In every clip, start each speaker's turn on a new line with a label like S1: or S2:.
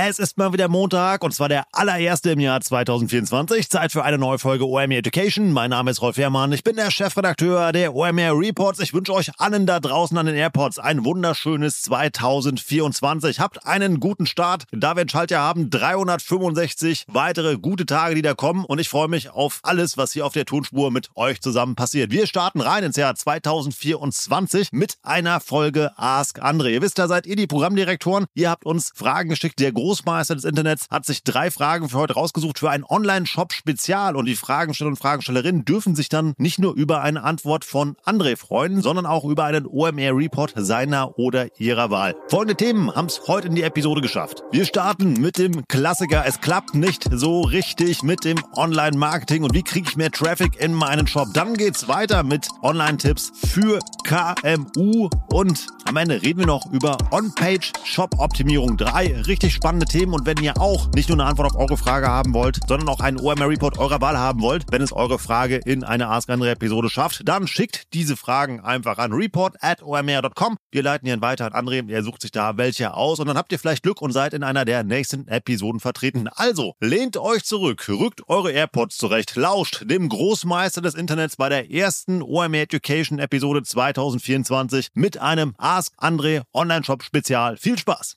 S1: Es ist mal wieder Montag und zwar der allererste im Jahr 2024. Zeit für eine neue Folge OMR Education. Mein Name ist Rolf Herrmann. Ich bin der Chefredakteur der OMR Reports. Ich wünsche euch allen da draußen an den Airports ein wunderschönes 2024. Habt einen guten Start. Da wir Schaltjahr haben 365 weitere gute Tage, die da kommen und ich freue mich auf alles, was hier auf der Tonspur mit euch zusammen passiert. Wir starten rein ins Jahr 2024 mit einer Folge Ask Andre. Ihr wisst, da seid ihr die Programmdirektoren. Ihr habt uns Fragen geschickt. Der Großmeister des Internets hat sich drei Fragen für heute rausgesucht für ein Online-Shop-Spezial. Und die Fragensteller und Fragestellerinnen dürfen sich dann nicht nur über eine Antwort von André freuen, sondern auch über einen OMR-Report seiner oder ihrer Wahl. Folgende Themen haben es heute in die Episode geschafft. Wir starten mit dem Klassiker. Es klappt nicht so richtig mit dem Online-Marketing und wie kriege ich mehr Traffic in meinen Shop. Dann geht's weiter mit Online-Tipps für KMU und am Ende reden wir noch über On-Page-Shop-Optimierung. Drei richtig spannende spannende Themen und wenn ihr auch nicht nur eine Antwort auf eure Frage haben wollt, sondern auch einen OMR Report eurer Wahl haben wollt, wenn es eure Frage in eine Ask Andre Episode schafft, dann schickt diese Fragen einfach an report at omr.com. Wir leiten ihn weiter an André, er sucht sich da welche aus und dann habt ihr vielleicht Glück und seid in einer der nächsten Episoden vertreten. Also, lehnt euch zurück, rückt eure AirPods zurecht, lauscht dem Großmeister des Internets bei der ersten OMR Education Episode 2024 mit einem Ask Andre Online Shop Spezial. Viel Spaß!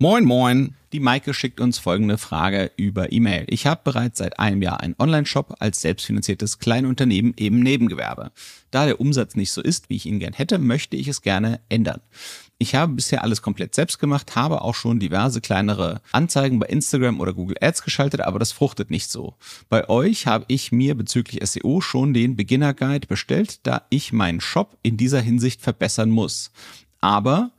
S2: Moin, moin. Die Maike schickt uns folgende Frage über E-Mail. Ich habe bereits seit einem Jahr einen Online-Shop als selbstfinanziertes Kleinunternehmen im Nebengewerbe. Da der Umsatz nicht so ist, wie ich ihn gern hätte, möchte ich es gerne ändern. Ich habe bisher alles komplett selbst gemacht, habe auch schon diverse kleinere Anzeigen bei Instagram oder Google Ads geschaltet, aber das fruchtet nicht so. Bei euch habe ich mir bezüglich SEO schon den Beginner Guide bestellt, da ich meinen Shop in dieser Hinsicht verbessern muss. Aber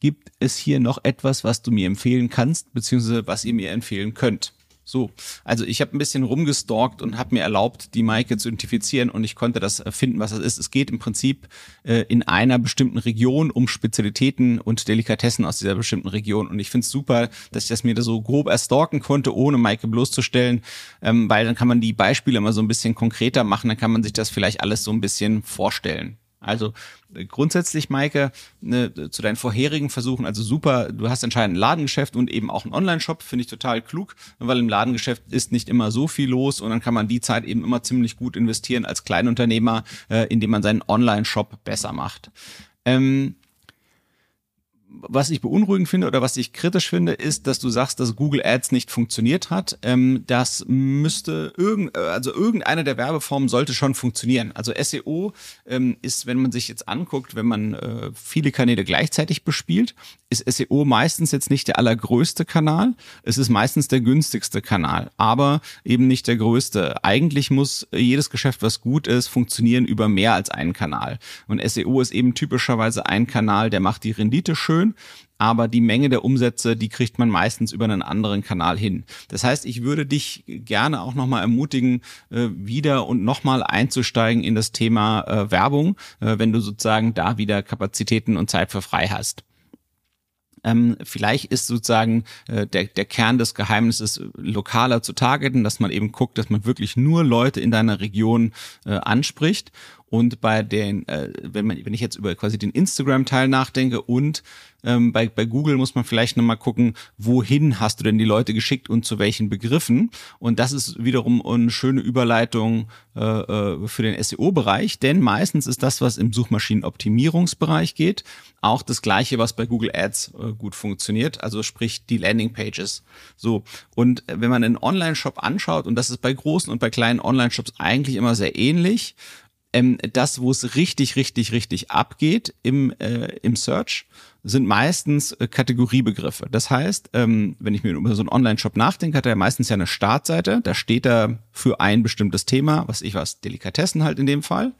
S2: gibt es hier noch etwas, was du mir empfehlen kannst, beziehungsweise was ihr mir empfehlen könnt? So, also ich habe ein bisschen rumgestalkt und habe mir erlaubt, die Maike zu identifizieren und ich konnte das finden, was das ist. Es geht im Prinzip äh, in einer bestimmten Region um Spezialitäten und Delikatessen aus dieser bestimmten Region. Und ich finde es super, dass ich das mir da so grob erstalken konnte, ohne Maike bloßzustellen, ähm, weil dann kann man die Beispiele mal so ein bisschen konkreter machen, dann kann man sich das vielleicht alles so ein bisschen vorstellen. Also äh, grundsätzlich, Maike, ne, zu deinen vorherigen Versuchen, also super, du hast anscheinend ein Ladengeschäft und eben auch einen Online-Shop, finde ich total klug, weil im Ladengeschäft ist nicht immer so viel los und dann kann man die Zeit eben immer ziemlich gut investieren als Kleinunternehmer, äh, indem man seinen Online-Shop besser macht. Ähm, was ich beunruhigend finde oder was ich kritisch finde, ist, dass du sagst, dass Google Ads nicht funktioniert hat. Ähm, das müsste irgend, äh, also irgendeine der Werbeformen sollte schon funktionieren. Also SEO ähm, ist, wenn man sich jetzt anguckt, wenn man äh, viele Kanäle gleichzeitig bespielt, ist SEO meistens jetzt nicht der allergrößte Kanal. Es ist meistens der günstigste Kanal, aber eben nicht der größte. Eigentlich muss jedes Geschäft, was gut ist, funktionieren über mehr als einen Kanal. Und SEO ist eben typischerweise ein Kanal, der macht die Rendite schön, aber die Menge der Umsätze, die kriegt man meistens über einen anderen Kanal hin. Das heißt, ich würde dich gerne auch nochmal ermutigen, äh, wieder und nochmal einzusteigen in das Thema äh, Werbung, äh, wenn du sozusagen da wieder Kapazitäten und Zeit für frei hast. Ähm, vielleicht ist sozusagen äh, der, der Kern des Geheimnisses lokaler zu targeten, dass man eben guckt, dass man wirklich nur Leute in deiner Region äh, anspricht und bei den, äh, wenn man, wenn ich jetzt über quasi den Instagram-Teil nachdenke und ähm, bei, bei Google muss man vielleicht nochmal gucken, wohin hast du denn die Leute geschickt und zu welchen Begriffen. Und das ist wiederum eine schöne Überleitung äh, äh für den SEO-Bereich, denn meistens ist das, was im Suchmaschinenoptimierungsbereich geht, auch das gleiche, was bei Google Ads äh, gut funktioniert, also sprich die Landing-Pages. So, und wenn man einen Online-Shop anschaut, und das ist bei großen und bei kleinen Online-Shops eigentlich immer sehr ähnlich, ähm, das, wo es richtig, richtig, richtig abgeht im, äh, im Search, sind meistens äh, Kategoriebegriffe. Das heißt, ähm, wenn ich mir über so einen Online-Shop nachdenke, hat er meistens ja eine Startseite. Da steht er für ein bestimmtes Thema, was ich was, Delikatessen halt in dem Fall.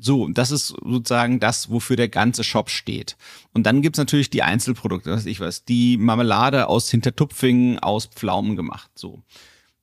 S2: So, das ist sozusagen das, wofür der ganze Shop steht. Und dann gibt's natürlich die Einzelprodukte, was ich was, die Marmelade aus Hintertupfingen aus Pflaumen gemacht. So.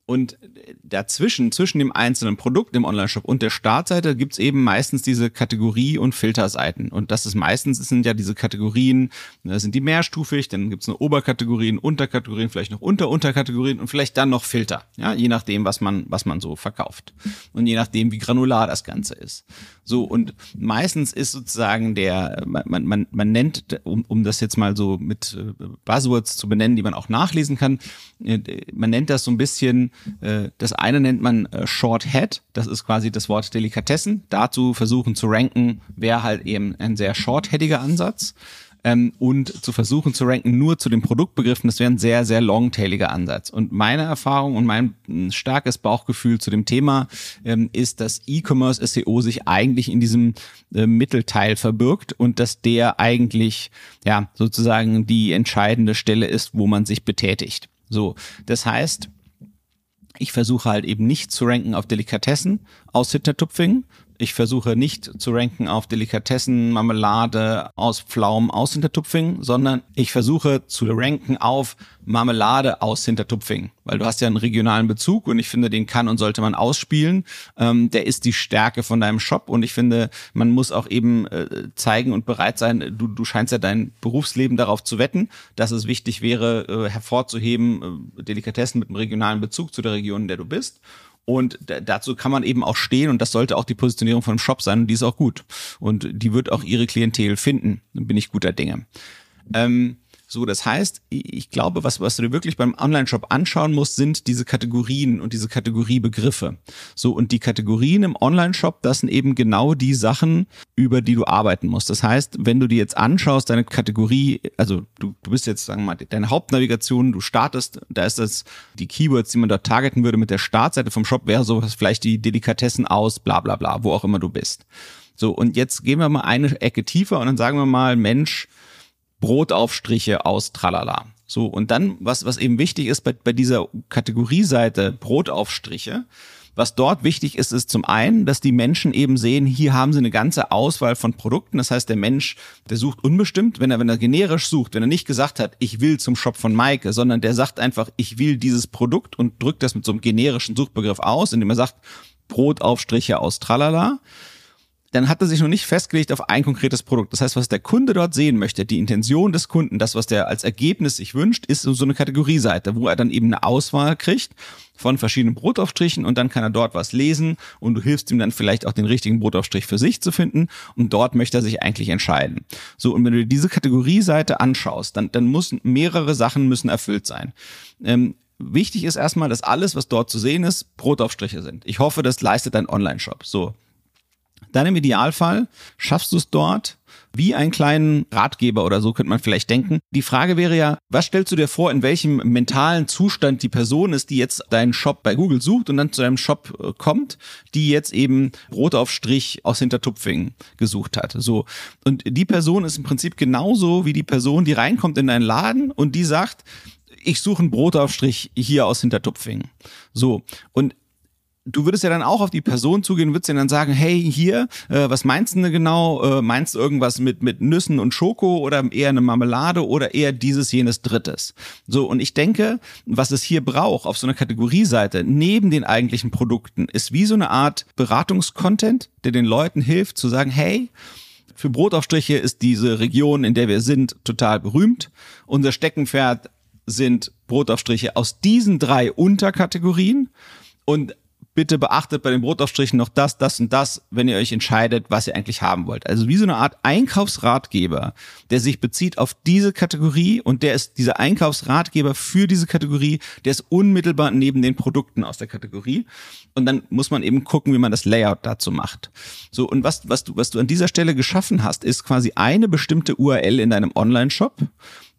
S2: Und dazwischen, zwischen dem einzelnen Produkt im Onlineshop und der Startseite gibt's eben meistens diese Kategorie- und Filterseiten. Und das ist meistens, das sind ja diese Kategorien, da sind die mehrstufig, dann gibt's eine Oberkategorien, Unterkategorien, vielleicht noch Unter-Unterkategorien und vielleicht dann noch Filter. Ja, je nachdem, was man, was man so verkauft. Und je nachdem, wie granular das Ganze ist. So, und meistens ist sozusagen der, man, man, man nennt, um, um das jetzt mal so mit äh, Buzzwords zu benennen, die man auch nachlesen kann, äh, man nennt das so ein bisschen äh, das eine nennt man äh, Short Head, das ist quasi das Wort Delikatessen. Dazu versuchen zu ranken, wäre halt eben ein sehr shortheadiger Ansatz. Ähm, und zu versuchen zu ranken nur zu den Produktbegriffen, das wäre ein sehr, sehr longtailiger Ansatz. Und meine Erfahrung und mein starkes Bauchgefühl zu dem Thema ähm, ist, dass E-Commerce SEO sich eigentlich in diesem äh, Mittelteil verbirgt und dass der eigentlich ja sozusagen die entscheidende Stelle ist, wo man sich betätigt. So, das heißt, ich versuche halt eben nicht zu ranken auf Delikatessen aus Hintertupfingen, ich versuche nicht zu ranken auf Delikatessen, Marmelade aus Pflaumen aus Hintertupfing, sondern ich versuche zu ranken auf Marmelade aus Hintertupfing, weil du hast ja einen regionalen Bezug und ich finde, den kann und sollte man ausspielen. Ähm, der ist die Stärke von deinem Shop und ich finde, man muss auch eben äh, zeigen und bereit sein, du, du scheinst ja dein Berufsleben darauf zu wetten, dass es wichtig wäre, äh, hervorzuheben, äh, Delikatessen mit einem regionalen Bezug zu der Region, in der du bist. Und dazu kann man eben auch stehen und das sollte auch die Positionierung von einem Shop sein und die ist auch gut. Und die wird auch ihre Klientel finden, bin ich guter Dinge. Ähm, so, das heißt, ich glaube, was, was du dir wirklich beim Online-Shop anschauen musst, sind diese Kategorien und diese Kategoriebegriffe. So, und die Kategorien im Online-Shop, das sind eben genau die Sachen, über die du arbeiten musst. Das heißt, wenn du dir jetzt anschaust, deine Kategorie, also du, du bist jetzt, sagen wir mal, deine Hauptnavigation, du startest, da ist das, die Keywords, die man dort targeten würde mit der Startseite vom Shop, wäre sowas vielleicht die Delikatessen aus, bla bla bla, wo auch immer du bist. So, und jetzt gehen wir mal eine Ecke tiefer und dann sagen wir mal, Mensch, Brotaufstriche aus Tralala. So, und dann, was, was eben wichtig ist bei, bei dieser Kategorieseite Brotaufstriche, was dort wichtig ist, ist zum einen, dass die Menschen eben sehen, hier haben sie eine ganze Auswahl von Produkten. Das heißt, der Mensch, der sucht unbestimmt, wenn er, wenn er generisch sucht, wenn er nicht gesagt hat, ich will zum Shop von Maike, sondern der sagt einfach, ich will dieses Produkt und drückt das mit so einem generischen Suchbegriff aus, indem er sagt, Brotaufstriche aus Tralala dann hat er sich noch nicht festgelegt auf ein konkretes Produkt. Das heißt, was der Kunde dort sehen möchte, die Intention des Kunden, das, was der als Ergebnis sich wünscht, ist so eine Kategorieseite, wo er dann eben eine Auswahl kriegt von verschiedenen Brotaufstrichen und dann kann er dort was lesen und du hilfst ihm dann vielleicht auch den richtigen Brotaufstrich für sich zu finden und dort möchte er sich eigentlich entscheiden. So, und wenn du dir diese Kategorieseite anschaust, dann, dann müssen mehrere Sachen müssen erfüllt sein. Ähm, Wichtig ist erstmal, dass alles, was dort zu sehen ist, Brotaufstriche sind. Ich hoffe, das leistet dein Online-Shop. So, dann im Idealfall schaffst du es dort, wie einen kleinen Ratgeber oder so könnte man vielleicht denken. Die Frage wäre ja, was stellst du dir vor, in welchem mentalen Zustand die Person ist, die jetzt deinen Shop bei Google sucht und dann zu deinem Shop äh, kommt, die jetzt eben Brot auf Strich aus Hintertupfingen gesucht hat. So. Und die Person ist im Prinzip genauso wie die Person, die reinkommt in deinen Laden und die sagt, ich suche ein Brotaufstrich hier aus Hintertupfingen. So. Und du würdest ja dann auch auf die Person zugehen, würdest ja dann sagen, hey, hier, äh, was meinst du denn genau? Äh, meinst du irgendwas mit, mit Nüssen und Schoko oder eher eine Marmelade oder eher dieses, jenes, drittes? So, und ich denke, was es hier braucht auf so einer Kategorieseite, neben den eigentlichen Produkten, ist wie so eine Art Beratungskontent, der den Leuten hilft zu sagen, hey, für Brotaufstriche ist diese Region, in der wir sind, total berühmt. Unser Steckenpferd sind Brotaufstriche aus diesen drei Unterkategorien. Und bitte beachtet bei den Brotaufstrichen noch das, das und das, wenn ihr euch entscheidet, was ihr eigentlich haben wollt. Also wie so eine Art Einkaufsratgeber, der sich bezieht auf diese Kategorie und der ist dieser Einkaufsratgeber für diese Kategorie, der ist unmittelbar neben den Produkten aus der Kategorie. Und dann muss man eben gucken, wie man das Layout dazu macht. So, und was, was du, was du an dieser Stelle geschaffen hast, ist quasi eine bestimmte URL in deinem Online-Shop,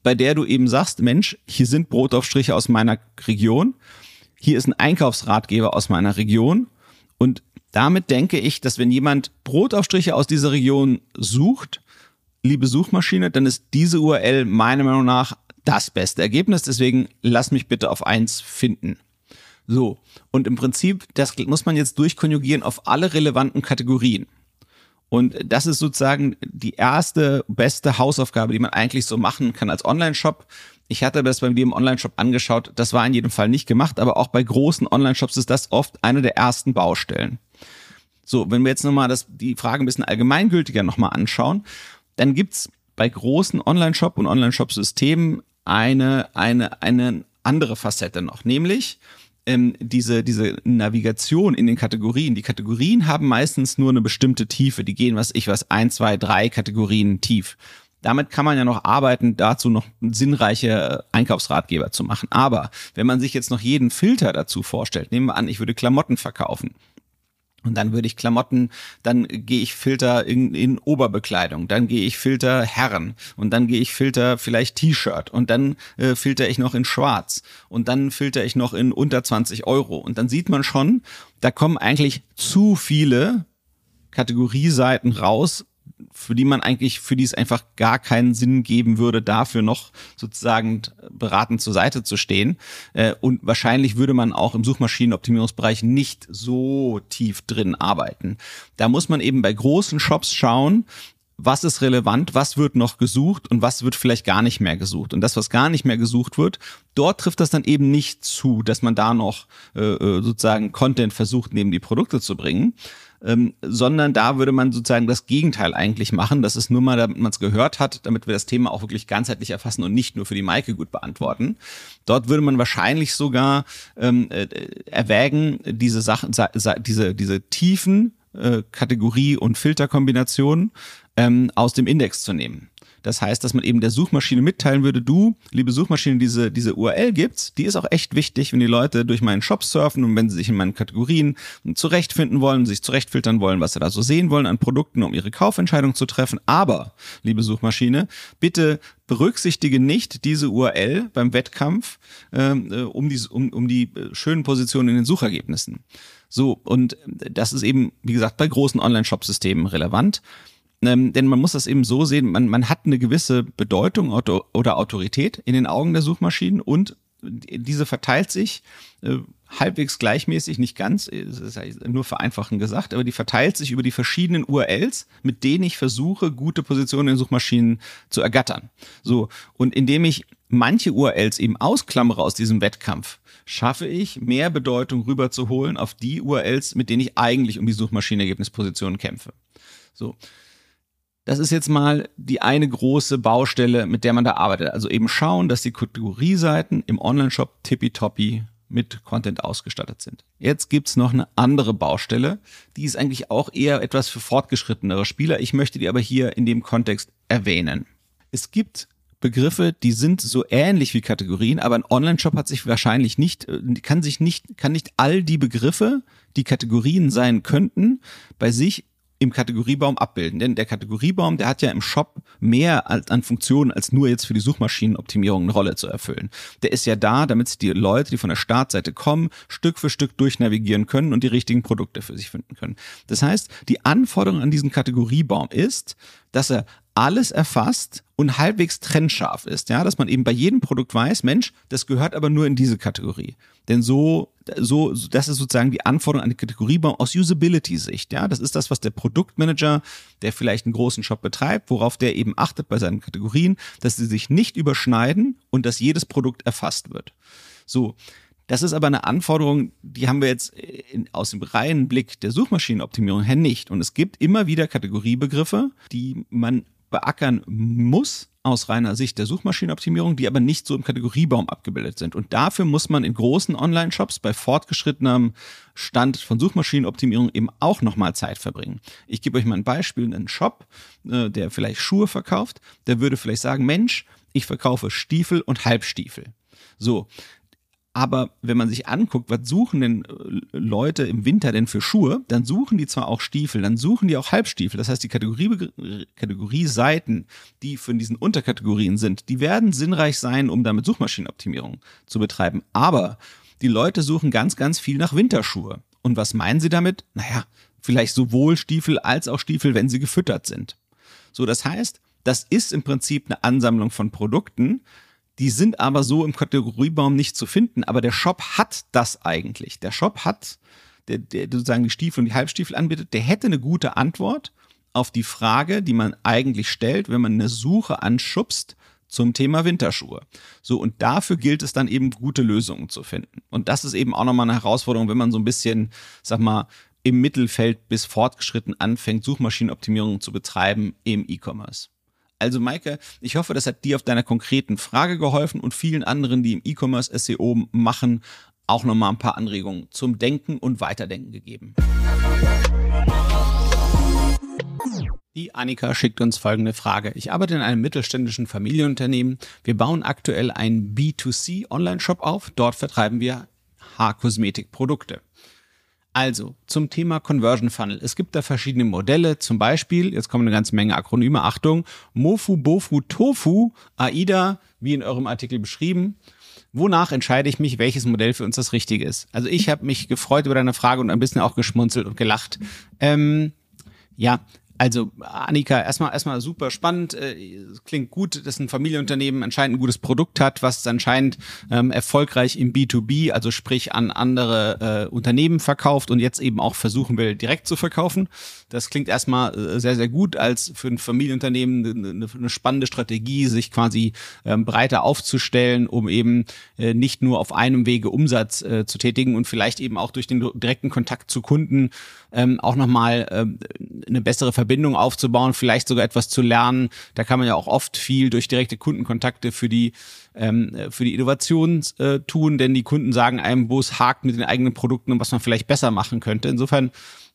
S2: bei der du eben sagst, Mensch, hier sind Brotaufstriche aus meiner Region. Hier ist ein Einkaufsratgeber aus meiner Region. Und damit denke ich, dass wenn jemand Brotaufstriche aus dieser Region sucht, liebe Suchmaschine, dann ist diese URL meiner Meinung nach das beste Ergebnis. Deswegen lass mich bitte auf eins finden. So. Und im Prinzip, das muss man jetzt durchkonjugieren auf alle relevanten Kategorien. Und das ist sozusagen die erste beste Hausaufgabe, die man eigentlich so machen kann als Online-Shop. Ich hatte das bei mir im Online-Shop angeschaut. Das war in jedem Fall nicht gemacht, aber auch bei großen Online-Shops ist das oft eine der ersten Baustellen. So, wenn wir jetzt nochmal das, die Frage ein bisschen allgemeingültiger nochmal anschauen, dann gibt's bei großen Online-Shop und Online-Shop-Systemen eine, eine, eine andere Facette noch, nämlich ähm, diese, diese Navigation in den Kategorien. Die Kategorien haben meistens nur eine bestimmte Tiefe. Die gehen, was ich was, ein, zwei, drei Kategorien tief. Damit kann man ja noch arbeiten, dazu noch sinnreiche Einkaufsratgeber zu machen. Aber wenn man sich jetzt noch jeden Filter dazu vorstellt, nehmen wir an, ich würde Klamotten verkaufen und dann würde ich Klamotten, dann gehe ich Filter in, in Oberbekleidung, dann gehe ich Filter Herren und dann gehe ich Filter vielleicht T-Shirt und dann äh, filter ich noch in Schwarz und dann filter ich noch in unter 20 Euro. Und dann sieht man schon, da kommen eigentlich zu viele Kategorieseiten raus, für die man eigentlich, für die es einfach gar keinen Sinn geben würde, dafür noch sozusagen beratend zur Seite zu stehen. Äh, und wahrscheinlich würde man auch im Suchmaschinenoptimierungsbereich nicht so tief drin arbeiten. Da muss man eben bei großen Shops schauen, was ist relevant, was wird noch gesucht und was wird vielleicht gar nicht mehr gesucht. Und das, was gar nicht mehr gesucht wird, dort trifft das dann eben nicht zu, dass man da noch äh, äh sozusagen Content versucht, neben die Produkte zu bringen, ähm, sondern da würde man sozusagen das Gegenteil eigentlich machen. Das ist nur mal, damit man es gehört hat, damit wir das Thema auch wirklich ganzheitlich erfassen und nicht nur für die Maike gut beantworten. Dort würde man wahrscheinlich sogar ähm, äh, erwägen, diese Sachen, diese, diese tiefen äh, Kategorie- und Filterkombinationen ähm, aus dem Index zu nehmen. Das heißt, dass man eben der Suchmaschine mitteilen würde, du, liebe Suchmaschine, diese, diese URL gibt's, die ist auch echt wichtig, wenn die Leute durch meinen Shop surfen und wenn sie sich in meinen Kategorien zurechtfinden wollen, sich zurechtfiltern wollen, was sie da so sehen wollen an Produkten, um ihre Kaufentscheidung zu treffen. Aber, liebe Suchmaschine, bitte berücksichtige nicht diese URL beim Wettkampf ähm, äh, um, die, um, um die äh, schönen Positionen in den Suchergebnissen. So, und das ist eben, wie gesagt, bei großen Online-Shop-Systemen relevant. Ähm, denn man muss das eben so sehen, man, man hat eine gewisse Bedeutung oder Autorität in den Augen der Suchmaschinen und diese verteilt sich äh, halbwegs gleichmäßig, nicht ganz, ist ja nur vereinfachen gesagt, aber die verteilt sich über die verschiedenen URLs, mit denen ich versuche, gute Positionen in Suchmaschinen zu ergattern. So, und indem ich manche URLs eben ausklammere aus diesem Wettkampf, schaffe ich, mehr Bedeutung rüberzuholen auf die URLs, mit denen ich eigentlich um die Suchmaschinenergebnispositionen kämpfe. So. Das ist jetzt mal die eine große Baustelle, mit der man da arbeitet. Also eben schauen, dass die Kategorieseiten im Online-Shop tippitoppi mit Content ausgestattet sind. Jetzt gibt's noch eine andere Baustelle, die ist eigentlich auch eher etwas für fortgeschrittenere Spieler. Ich möchte die aber hier in dem Kontext erwähnen. Es gibt Begriffe, die sind so ähnlich wie Kategorien, aber ein Online-Shop hat sich wahrscheinlich nicht, äh, kann sich nicht, kann nicht all die Begriffe, die Kategorien sein könnten, bei sich im Kategoriebaum abbilden. Denn der Kategoriebaum, der hat ja im Shop mehr als, an Funktionen, als nur jetzt für die Suchmaschinenoptimierung eine Rolle zu erfüllen. Der ist ja da, damit die Leute, die von der Startseite kommen, Stück für Stück durchnavigieren können und die richtigen Produkte für sich finden können. Das heißt, die Anforderung an diesen Kategoriebaum ist, dass er alles erfasst und halbwegs trennscharf ist, ja, dass man eben bei jedem Produkt weiß, Mensch, das gehört aber nur in diese Kategorie. Denn so, so, das ist sozusagen die Anforderung an die Kategoriebaum aus Usability-Sicht, ja. Das ist das, was der Produktmanager, der vielleicht einen großen Shop betreibt, worauf der eben achtet bei seinen Kategorien, dass sie sich nicht überschneiden und dass jedes Produkt erfasst wird. So. Das ist aber eine Anforderung, die haben wir jetzt in, aus dem reinen Blick der Suchmaschinenoptimierung her nicht. Und es gibt immer wieder Kategoriebegriffe, die man beackern muss aus reiner Sicht der Suchmaschinenoptimierung, die aber nicht so im Kategoriebaum abgebildet sind. Und dafür muss man in großen Online-Shops bei fortgeschrittenem Stand von Suchmaschinenoptimierung eben auch nochmal Zeit verbringen. Ich gebe euch mal ein Beispiel. Ein Shop, äh, der vielleicht Schuhe verkauft, der würde vielleicht sagen, Mensch, ich verkaufe Stiefel und Halbstiefel. So, aber wenn man sich anguckt, was suchen denn äh, Leute im Winter denn für Schuhe, dann suchen die zwar auch Stiefel, dann suchen die auch Halbstiefel. Das heißt, die Kategorie, Kategorie-Seiten, die für diesen Unterkategorien sind, die werden sinnreich sein, um damit Suchmaschinenoptimierung zu betreiben. Aber die Leute suchen ganz, ganz viel nach Winterschuhe. Und was meinen sie damit? Naja, vielleicht sowohl Stiefel als auch Stiefel, wenn sie gefüttert sind. So, das heißt, das ist im Prinzip eine Ansammlung von Produkten, die sind aber so im Kategoriebaum nicht zu finden. Aber der Shop hat das eigentlich. Der Shop hat, der, der sozusagen die Stiefel und die Halbstiefel anbietet, der hätte eine gute Antwort auf die Frage, die man eigentlich stellt, wenn man eine Suche anschubst zum Thema Winterschuhe. So, und dafür gilt es dann eben gute Lösungen zu finden. Und das ist eben auch nochmal eine Herausforderung, wenn man so ein bisschen, sag mal, im Mittelfeld bis fortgeschritten anfängt, Suchmaschinenoptimierung zu betreiben im E-Commerce. Also Maike, ich hoffe, das hat dir auf deiner konkreten Frage geholfen und vielen anderen, die im E-Commerce SEO machen, auch nochmal ein paar Anregungen zum Denken und Weiterdenken gegeben. Die Annika schickt uns folgende Frage. Ich arbeite in einem mittelständischen Familienunternehmen. Wir bauen aktuell einen B2C Online-Shop auf. Dort vertreiben wir Haarkosmetikprodukte. Also zum Thema Conversion Funnel. Es gibt da verschiedene Modelle. Zum Beispiel, jetzt kommen eine ganze Menge Akronyme. Achtung, Mofu, Bofu, Tofu, AIDA, wie in eurem Artikel beschrieben. Wonach entscheide ich mich, welches Modell für uns das richtige ist? Also ich habe mich gefreut über deine Frage und ein bisschen auch geschmunzelt und gelacht. Ähm, ja, also Annika, erstmal erstmal super spannend. Äh, klingt gut, dass ein Familienunternehmen anscheinend ein gutes Produkt hat, was anscheinend ähm, erfolgreich im B2B, also sprich an andere äh, Unternehmen verkauft und jetzt eben auch versuchen will, direkt zu verkaufen. Das klingt erstmal äh, sehr, sehr gut, als für ein Familienunternehmen eine, eine spannende Strategie, sich quasi ähm, breiter aufzustellen, um eben äh, nicht nur auf einem Wege Umsatz äh, zu tätigen und vielleicht eben auch durch den direkten Kontakt zu Kunden ähm, auch nochmal äh, eine bessere Verbindung aufzubauen, vielleicht sogar etwas zu lernen. Da kann man ja auch oft viel durch direkte Kundenkontakte für die ähm, für die Innovation äh, tun, denn die Kunden sagen einem, wo es hakt mit den eigenen Produkten und was man vielleicht besser machen könnte. Insofern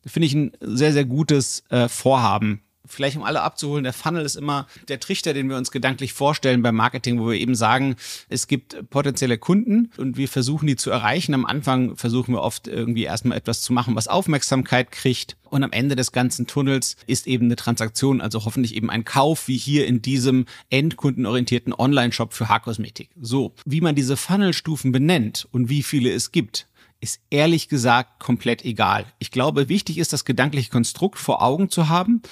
S2: finde ich ein sehr, sehr gutes äh, Vorhaben vielleicht um alle abzuholen, der Funnel ist immer der Trichter, den wir uns gedanklich vorstellen beim Marketing, wo wir eben sagen, es gibt potenzielle Kunden und wir versuchen die zu erreichen. Am Anfang versuchen wir oft irgendwie erstmal etwas zu machen, was Aufmerksamkeit kriegt. Und am Ende des ganzen Tunnels ist eben eine Transaktion, also hoffentlich eben ein Kauf, wie hier in diesem endkundenorientierten Online-Shop für Haarkosmetik. So, wie man diese Funnelstufen benennt und wie viele es gibt, ist ehrlich gesagt komplett egal. Ich glaube, wichtig ist, das gedankliche Konstrukt vor Augen zu haben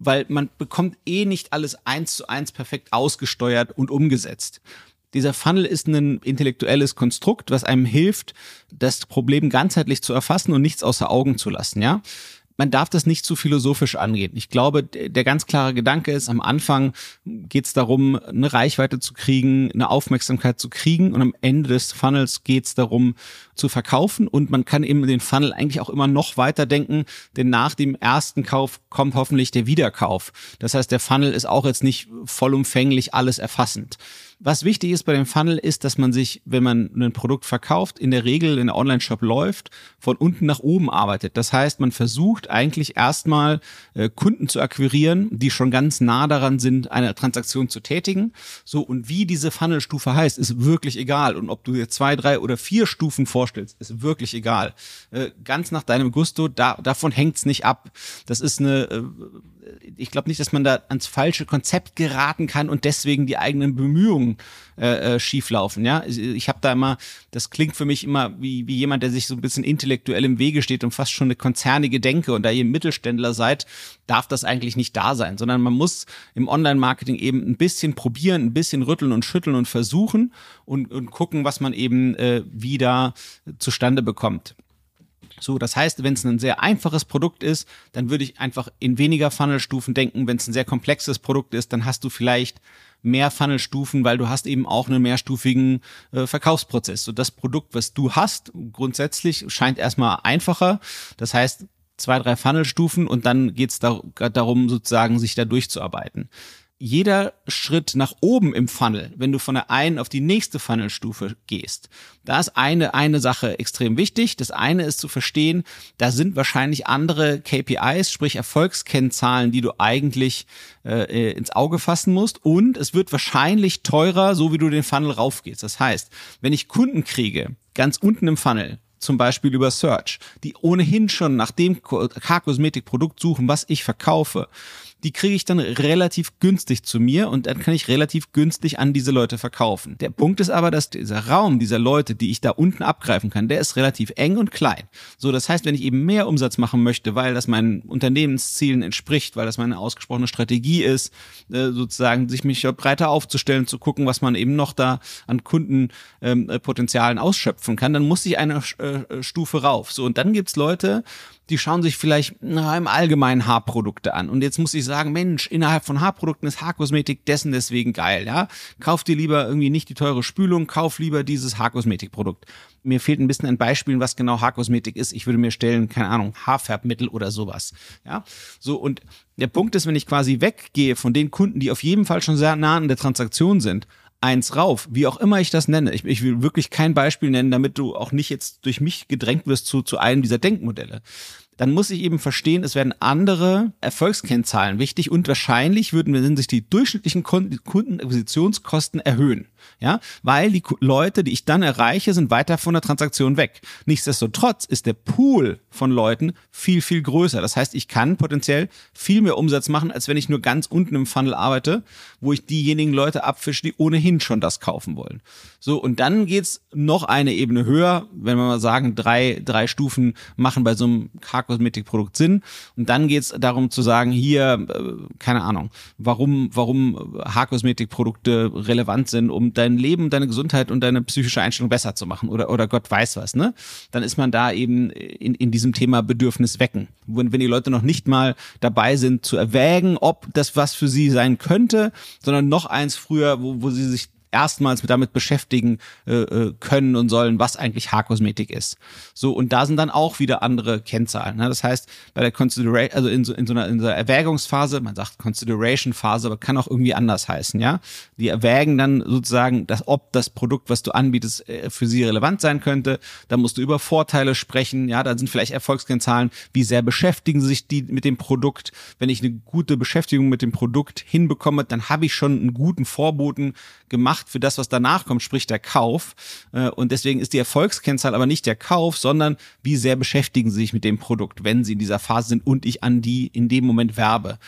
S2: weil man bekommt eh nicht alles eins zu eins perfekt ausgesteuert und umgesetzt. Dieser Funnel ist ein intellektuelles Konstrukt, was einem hilft, das Problem ganzheitlich zu erfassen und nichts außer Augen zu lassen, ja man darf das nicht zu philosophisch angehen. Ich glaube, der ganz klare Gedanke ist, am Anfang geht es darum, eine Reichweite zu kriegen, eine Aufmerksamkeit zu kriegen und am Ende des Funnels geht es darum, zu verkaufen und man kann eben den Funnel eigentlich auch immer noch weiter denken, denn nach dem ersten Kauf kommt hoffentlich der Wiederkauf. Das heißt, der Funnel ist auch jetzt nicht vollumfänglich alles erfassend. Was wichtig ist bei dem Funnel ist, dass man sich, wenn man ein Produkt verkauft, in der Regel in der Online-Shop läuft, von unten nach oben arbeitet. Das heißt, man versucht eigentlich erstmal äh, Kunden zu akquirieren, die schon ganz nah daran sind, eine Transaktion zu tätigen. So, und wie diese Funnelstufe heißt, ist wirklich egal. Und ob du dir zwei, drei oder vier Stufen vorstellst, ist wirklich egal. Äh, ganz nach deinem Gusto, da, davon hängt's nicht ab. Das ist eine äh, ich glaube nicht, dass man da ans falsche Konzept geraten kann und deswegen die eigenen Bemühungen äh, äh, schieflaufen. Ja, ich, habe da immer, das klingt für mich immer wie, wie jemand, der sich so ein bisschen intellektuell im Wege steht und fast schon eine konzernige Denke. Und da ihr Mittelständler seid, darf das eigentlich nicht da sein, sondern man muss im Online-Marketing eben ein bisschen probieren, ein bisschen rütteln und schütteln und versuchen und, und gucken, was man eben äh, wieder zustande bekommt. So, das heißt, wenn es ein sehr einfaches Produkt ist, dann würde ich einfach in weniger Funnelstufen denken. Wenn es ein sehr komplexes Produkt ist, dann hast du vielleicht mehr Funnelstufen, weil du hast eben auch einen mehrstufigen äh, Verkaufsprozess. So das Produkt, was du hast, grundsätzlich scheint erstmal einfacher. Das heißt, zwei, drei Funnelstufen und dann geht es da, darum, sozusagen sich da durchzuarbeiten jeder Schritt nach oben im Funnel, wenn du von der einen auf die nächste Funnelstufe gehst, da ist eine, eine Sache extrem wichtig. Das eine ist zu verstehen, da sind wahrscheinlich andere KPIs, sprich Erfolgskennzahlen, die du eigentlich äh, ins Auge fassen musst. Und es wird wahrscheinlich teurer, so wie du den Funnel raufgehst. Das heißt, wenn ich Kunden kriege, ganz unten im Funnel, zum Beispiel über Search, die ohnehin schon nach dem Haarkosmetikprodukt suchen, was ich verkaufe, die kriege ich dann relativ günstig zu mir und dann kann ich relativ günstig an diese Leute verkaufen. Der Punkt ist aber, dass dieser Raum dieser Leute, die ich da unten abgreifen kann, der ist relativ eng und klein. So, das heißt, wenn ich eben mehr Umsatz machen möchte, weil das meinen Unternehmenszielen entspricht, weil das meine ausgesprochene Strategie ist, äh, sozusagen sich mich breiter aufzustellen, zu gucken, was man eben noch da an Kundenpotenzialen ähm, ausschöpfen kann, dann muss ich eine äh, Stufe rauf. So, und dann gibt's Leute, die schauen sich vielleicht na, im Allgemeinen Haarprodukte an. Und jetzt muss ich sagen, Mensch, innerhalb von Haarprodukten ist Haarkosmetik dessen deswegen geil, ja. Kauf dir lieber irgendwie nicht die teure Spülung, kauf lieber dieses Haarkosmetikprodukt. Mir fehlt ein bisschen ein Beispiel, was genau Haarkosmetik ist. Ich würde mir stellen, keine Ahnung, Haarfärbmittel oder sowas. Ja, so und der Punkt ist, wenn ich quasi weggehe von den Kunden, die auf jeden Fall schon sehr nah an der Transaktion sind, eins rauf, wie auch immer ich das nenne. Ich, ich will wirklich kein Beispiel nennen, damit du auch nicht jetzt durch mich gedrängt wirst zu, zu einem dieser Denkmodelle dann muss ich eben verstehen, es werden andere Erfolgskennzahlen wichtig und wahrscheinlich würden sich die durchschnittlichen Kundenakquisitionskosten erhöhen. Ja, weil die Leute, die ich dann erreiche, sind weiter von der Transaktion weg. Nichtsdestotrotz ist der Pool von Leuten viel, viel größer. Das heißt, ich kann potenziell viel mehr Umsatz machen, als wenn ich nur ganz unten im Funnel arbeite, wo ich diejenigen Leute abfische, die ohnehin schon das kaufen wollen. So, und dann geht's noch eine Ebene höher, wenn wir mal sagen, drei, drei Stufen machen bei so einem Haarkosmetikprodukt Sinn. Und dann geht's darum zu sagen, hier, äh, keine Ahnung, warum, warum Haarkosmetikprodukte relevant sind, um dein Leben, deine Gesundheit und deine psychische Einstellung besser zu machen oder, oder Gott weiß was, ne? Dann ist man da eben in, in diesem Thema Bedürfnis wecken. Wenn, wenn die Leute noch nicht mal dabei sind zu erwägen, ob das was für sie sein könnte, sondern noch eins früher, wo, wo sie sich erstmals damit beschäftigen äh, äh, können und sollen, was eigentlich Haarkosmetik ist. So, und da sind dann auch wieder andere Kennzahlen. Ne? Das heißt, bei der Consideration, also in so, in so einer, in so einer Erwägungsphase, man sagt Consideration-Phase, aber kann auch irgendwie anders heißen, ja. Die erwägen dann sozusagen, dass ob das Produkt, was du anbietest, äh, für sie relevant sein könnte. Da musst du über Vorteile sprechen, ja, da sind vielleicht Erfolgskennzahlen, wie sehr beschäftigen sich die mit dem Produkt. Wenn ich eine gute Beschäftigung mit dem Produkt hinbekomme, dann habe ich schon einen guten Vorboten gemacht für das, was danach kommt, sprich der Kauf. Äh, und deswegen ist die Erfolgskennzahl aber nicht der Kauf, sondern wie sehr beschäftigen sie sich mit dem Produkt, wenn sie in dieser Phase sind und ich an die in dem Moment werbe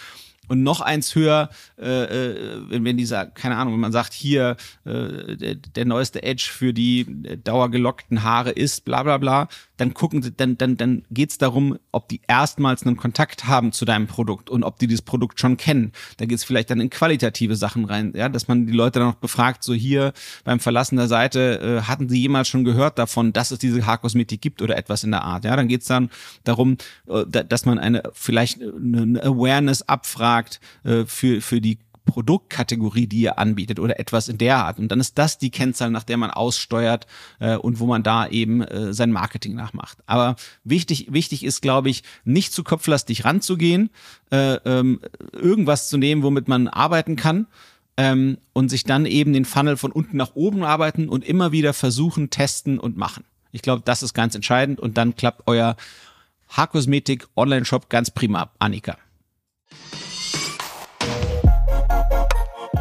S2: und noch eins höher, äh, äh, wenn, wenn dieser, keine Ahnung, wenn man sagt, hier äh, der, der neueste Edge für die dauergelockten Haare ist, bla bla bla, dann gucken sie, dann, dann, dann geht's darum, ob die erstmals einen Kontakt haben zu deinem Produkt und ob die dieses Produkt schon kennen. Da geht's vielleicht dann in qualitative Sachen rein, ja, dass man die Leute dann noch befragt, so hier beim Verlassen der Seite, äh, hatten sie jemals schon gehört davon, dass es diese Haarkosmetik gibt oder etwas in der Art. Ja, dann geht's dann darum, äh, dass man eine vielleicht eine Awareness abfragt, Markt äh, für, für die Produktkategorie, die ihr anbietet oder etwas in der Art. Und dann ist das die Kennzahl, nach der man aussteuert äh, und wo man da eben äh, sein Marketing nachmacht. Aber wichtig, wichtig ist, glaube ich, nicht zu kopflastig ranzugehen, äh, ähm, irgendwas zu nehmen, womit man arbeiten kann ähm, und sich dann eben den Funnel von unten nach oben arbeiten und immer wieder versuchen, testen und machen. Ich glaube, das ist ganz entscheidend und dann klappt euer Haarkosmetik Online-Shop ganz prima. Annika.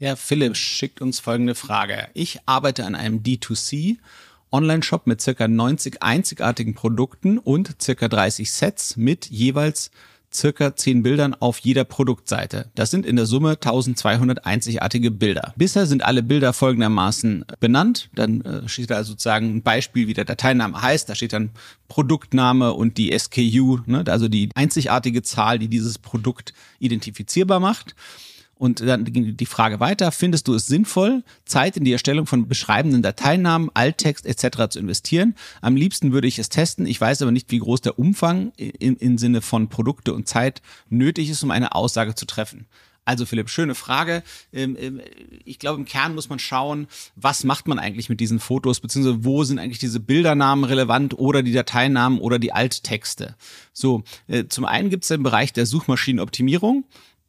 S2: Der Philipp schickt uns folgende Frage. Ich arbeite an einem D2C Online-Shop mit circa 90 einzigartigen Produkten und circa 30 Sets mit jeweils circa 10 Bildern auf jeder Produktseite. Das sind in der Summe 1200 einzigartige Bilder. Bisher sind alle Bilder folgendermaßen benannt. Dann äh, steht da sozusagen ein Beispiel, wie der Dateiname heißt. Da steht dann Produktname und die SKU, ne? also die einzigartige Zahl, die dieses Produkt identifizierbar macht. Und dann ging die Frage weiter, findest du es sinnvoll, Zeit in die Erstellung von beschreibenden Dateinamen, Alttext etc. zu investieren? Am liebsten würde ich es testen. Ich weiß aber nicht, wie groß der Umfang im, im Sinne von Produkte und Zeit nötig ist, um eine Aussage zu treffen. Also Philipp, schöne Frage. Ähm, ähm, ich glaube, im Kern muss man schauen, was macht man eigentlich mit diesen Fotos, beziehungsweise wo sind eigentlich diese Bildernamen relevant oder die Dateinamen oder die Alttexte. So, äh, zum einen gibt es den Bereich der Suchmaschinenoptimierung.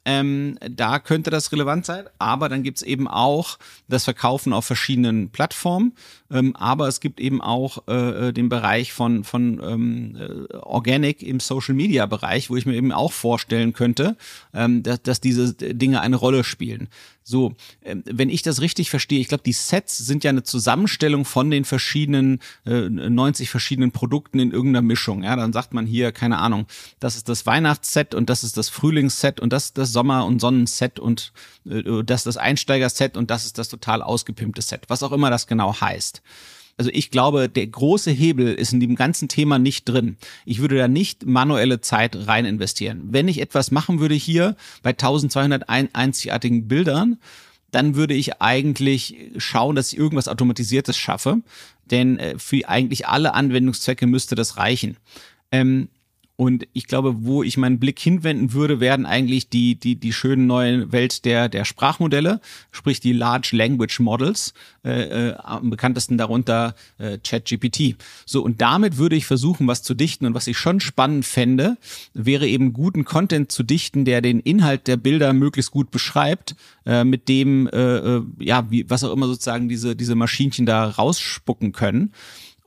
S2: Ähm, da könnte das relevant sein, aber dann gibt's eben auch das Verkaufen auf verschiedenen Plattformen, ähm, aber es gibt eben auch äh, äh, den Bereich von, von ähm, äh, Organic im Social Media Bereich, wo ich mir eben auch vorstellen könnte, ähm, dass, dass diese Dinge eine Rolle spielen. So, ähm, wenn ich das richtig verstehe, ich glaube, die Sets sind ja eine Zusammenstellung von den verschiedenen, äh, 90 verschiedenen Produkten in irgendeiner Mischung. Ja, dann sagt man hier, keine Ahnung, das ist das Weihnachtsset und das ist das Frühlingsset und das ist das Sommer- und Sonnenset und äh, das ist das Einsteigerset und das ist das total ausgepimpte Set, was auch immer das genau heißt. Also ich glaube, der große Hebel ist in dem ganzen Thema nicht drin. Ich würde da nicht manuelle Zeit rein investieren. Wenn ich etwas machen würde hier bei 1200 einzigartigen Bildern, dann würde ich eigentlich schauen, dass ich irgendwas Automatisiertes schaffe. Denn äh, für eigentlich alle Anwendungszwecke müsste das reichen. Ähm, und ich glaube, wo ich meinen Blick hinwenden würde, werden eigentlich die, die, die schöne neue Welt der, der Sprachmodelle, sprich die Large Language Models, äh, äh, am bekanntesten darunter äh, ChatGPT. So, und damit würde ich versuchen, was zu dichten. Und was ich schon spannend fände, wäre eben guten Content zu dichten, der den Inhalt der Bilder möglichst gut beschreibt, äh, mit dem, äh, äh ja, wie, was auch immer sozusagen diese, diese Maschinchen da rausspucken können.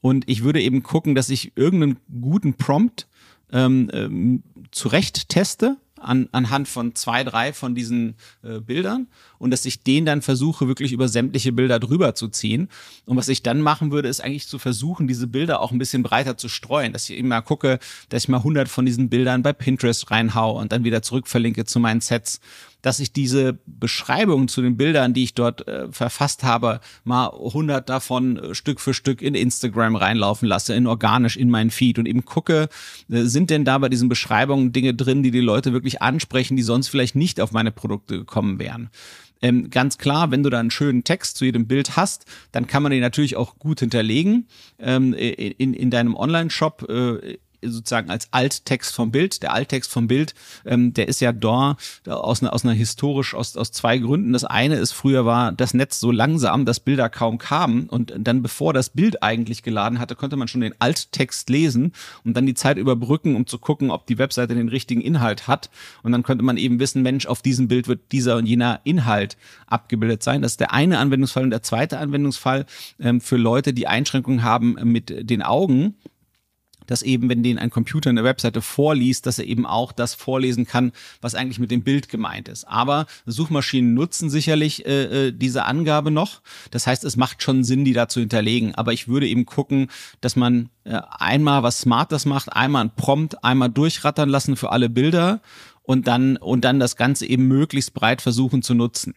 S2: Und ich würde eben gucken, dass ich irgendeinen guten Prompt ähm, ähm, zurecht teste an, anhand von zwei, drei von diesen äh, Bildern und dass ich den dann versuche, wirklich über sämtliche Bilder drüber zu ziehen. Und was ich dann machen würde, ist eigentlich zu versuchen, diese Bilder auch ein bisschen breiter zu streuen, dass ich eben gucke, dass ich mal 100 von diesen Bildern bei Pinterest reinhaue und dann wieder zurückverlinke zu meinen Sets dass ich diese Beschreibungen zu den Bildern, die ich dort äh, verfasst habe, mal 100 davon äh, Stück für Stück in Instagram reinlaufen lasse, in organisch in meinen Feed und eben gucke, äh, sind denn da bei diesen Beschreibungen Dinge drin, die die Leute wirklich ansprechen, die sonst vielleicht nicht auf meine Produkte gekommen wären. Ähm, ganz klar, wenn du da einen schönen Text zu jedem Bild hast, dann kann man den natürlich auch gut hinterlegen ähm, in, in deinem Online-Shop. Äh, sozusagen als Alttext vom Bild. Der Alttext vom Bild, ähm, der ist ja da aus einer, aus einer historisch, aus, aus zwei Gründen. Das eine ist, früher war das Netz so langsam, dass Bilder kaum kamen und dann bevor das Bild eigentlich geladen hatte, konnte man schon den Alttext lesen und dann die Zeit überbrücken, um zu gucken, ob die Webseite den richtigen Inhalt hat. Und dann könnte man eben wissen, Mensch, auf diesem Bild wird dieser und jener Inhalt abgebildet sein. Das ist der eine Anwendungsfall und der zweite Anwendungsfall ähm, für Leute, die Einschränkungen haben mit den Augen dass eben, wenn den ein Computer eine Webseite vorliest, dass er eben auch das vorlesen kann, was eigentlich mit dem Bild gemeint ist. Aber Suchmaschinen nutzen sicherlich äh, äh diese Angabe noch. Das heißt, es macht schon Sinn, die da zu hinterlegen. Aber ich würde eben gucken, dass man äh, einmal was Smartes macht, einmal ein Prompt, einmal durchrattern lassen für alle Bilder und dann und dann das Ganze eben möglichst breit versuchen zu nutzen.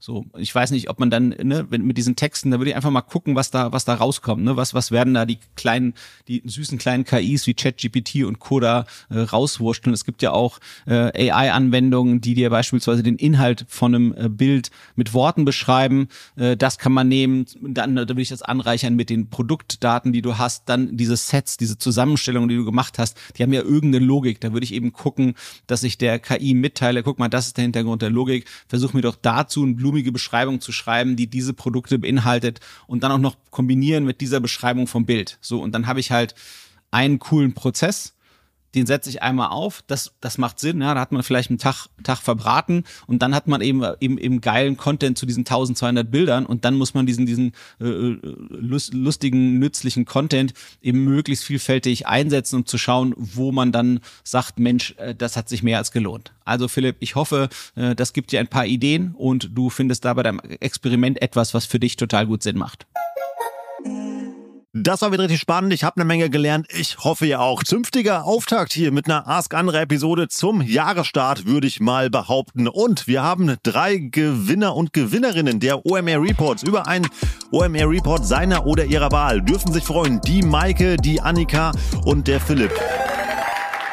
S2: So, ich weiß nicht, ob man dann, ne, wenn, mit diesen Texten, da würde ich einfach mal gucken, was da, was da rauskommt, ne, was, was werden da die kleinen, die süßen kleinen KIs wie ChatGPT und Coda äh, rauswurschteln. Es gibt ja auch äh, AI-Anwendungen, die dir beispielsweise den Inhalt von einem äh, Bild mit Worten beschreiben. Äh, das kann man nehmen, dann da würde ich das anreichern mit den Produktdaten, die du hast, dann diese Sets, diese Zusammenstellungen, die du gemacht hast, die haben ja irgendeine Logik. Da würde ich eben gucken, dass ich der KI mitteile, guck mal, das ist der Hintergrund der Logik, versuch mir doch dazu ein blumige Beschreibung zu schreiben, die diese Produkte beinhaltet und dann auch noch kombinieren mit dieser Beschreibung vom Bild. So, und dann habe ich halt einen coolen Prozess den setze ich einmal auf, das, das macht Sinn, ja, da hat man vielleicht einen Tag, Tag verbraten und dann hat man eben, eben, eben geilen Content zu diesen 1200 Bildern und dann muss man diesen, diesen äh, äh lustigen, nützlichen Content eben möglichst vielfältig einsetzen, um zu schauen, wo man dann sagt, Mensch, äh, das hat sich mehr als gelohnt. Also Philipp, ich hoffe, äh, das gibt dir ein paar Ideen und du findest da bei deinem Experiment etwas, was für dich total gut Sinn macht.
S1: Das war wieder richtig spannend. Ich habe eine Menge gelernt. Ich hoffe ja auch. Zünftiger Auftakt hier mit einer Ask Andere Episode zum Jahresstart, würde ich mal behaupten. Und wir haben drei Gewinner und Gewinnerinnen der OMR Reports über einen OMR Report seiner oder ihrer Wahl. Dürfen sich freuen. Die Maike, die Annika und der Philipp.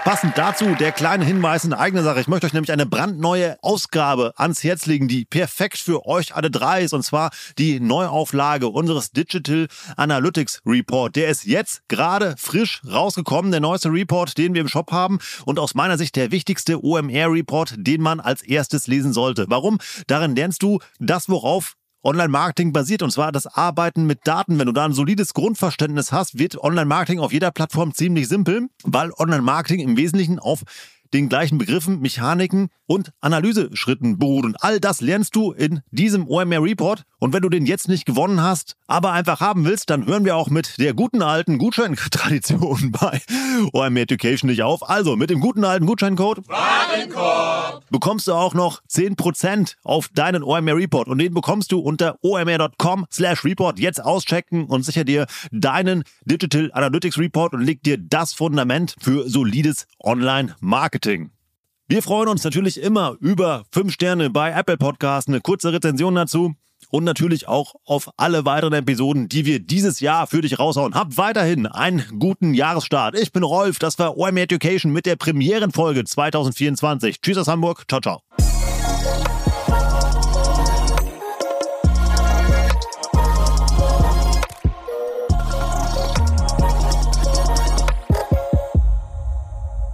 S1: Passend dazu der kleine Hinweis in eigener Sache. Ich möchte euch nämlich eine brandneue Ausgabe ans Herz legen, die perfekt für euch alle drei ist. Und zwar die Neuauflage unseres Digital Analytics Report. Der ist jetzt gerade frisch rausgekommen. Der neueste Report, den wir im Shop haben. Und aus meiner Sicht der wichtigste OMR Report, den man als erstes lesen sollte. Warum? Darin lernst du das, worauf Online-Marketing basiert und zwar das Arbeiten mit Daten. Wenn du da ein solides Grundverständnis hast, wird Online-Marketing auf jeder Plattform ziemlich simpel, weil Online-Marketing im Wesentlichen auf den gleichen Begriffen, Mechaniken und Analyseschritten beruht. Und all das lernst du in diesem OMR Report. Und wenn du den jetzt nicht gewonnen hast, aber einfach haben willst, dann hören wir auch mit der guten alten Gutscheintradition bei OMR Education nicht auf. Also mit dem guten alten Gutscheincode Warenkorb bekommst du auch noch 10% auf deinen OMR Report. Und den bekommst du unter omr.com slash report. Jetzt auschecken und sicher dir deinen Digital Analytics Report und leg dir das Fundament für solides Online-Marketing. Wir freuen uns natürlich immer über 5 Sterne bei Apple Podcasts, eine kurze Rezension dazu und natürlich auch auf alle weiteren Episoden, die wir dieses Jahr für dich raushauen. Habt weiterhin einen guten Jahresstart. Ich bin Rolf, das war OM Education mit der Premierenfolge 2024. Tschüss aus Hamburg, ciao, ciao.